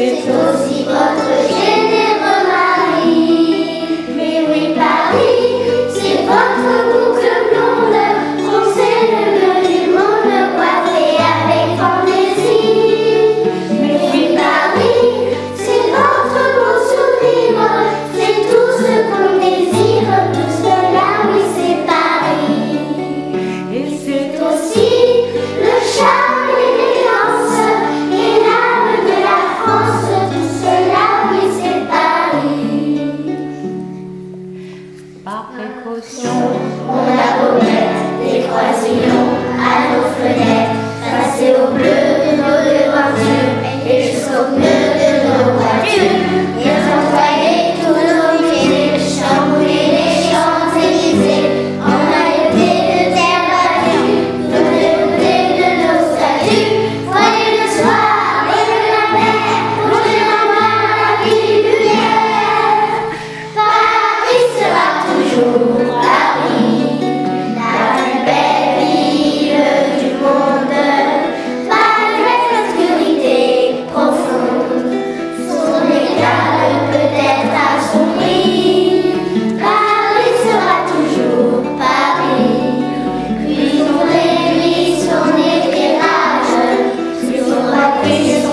nos Amém.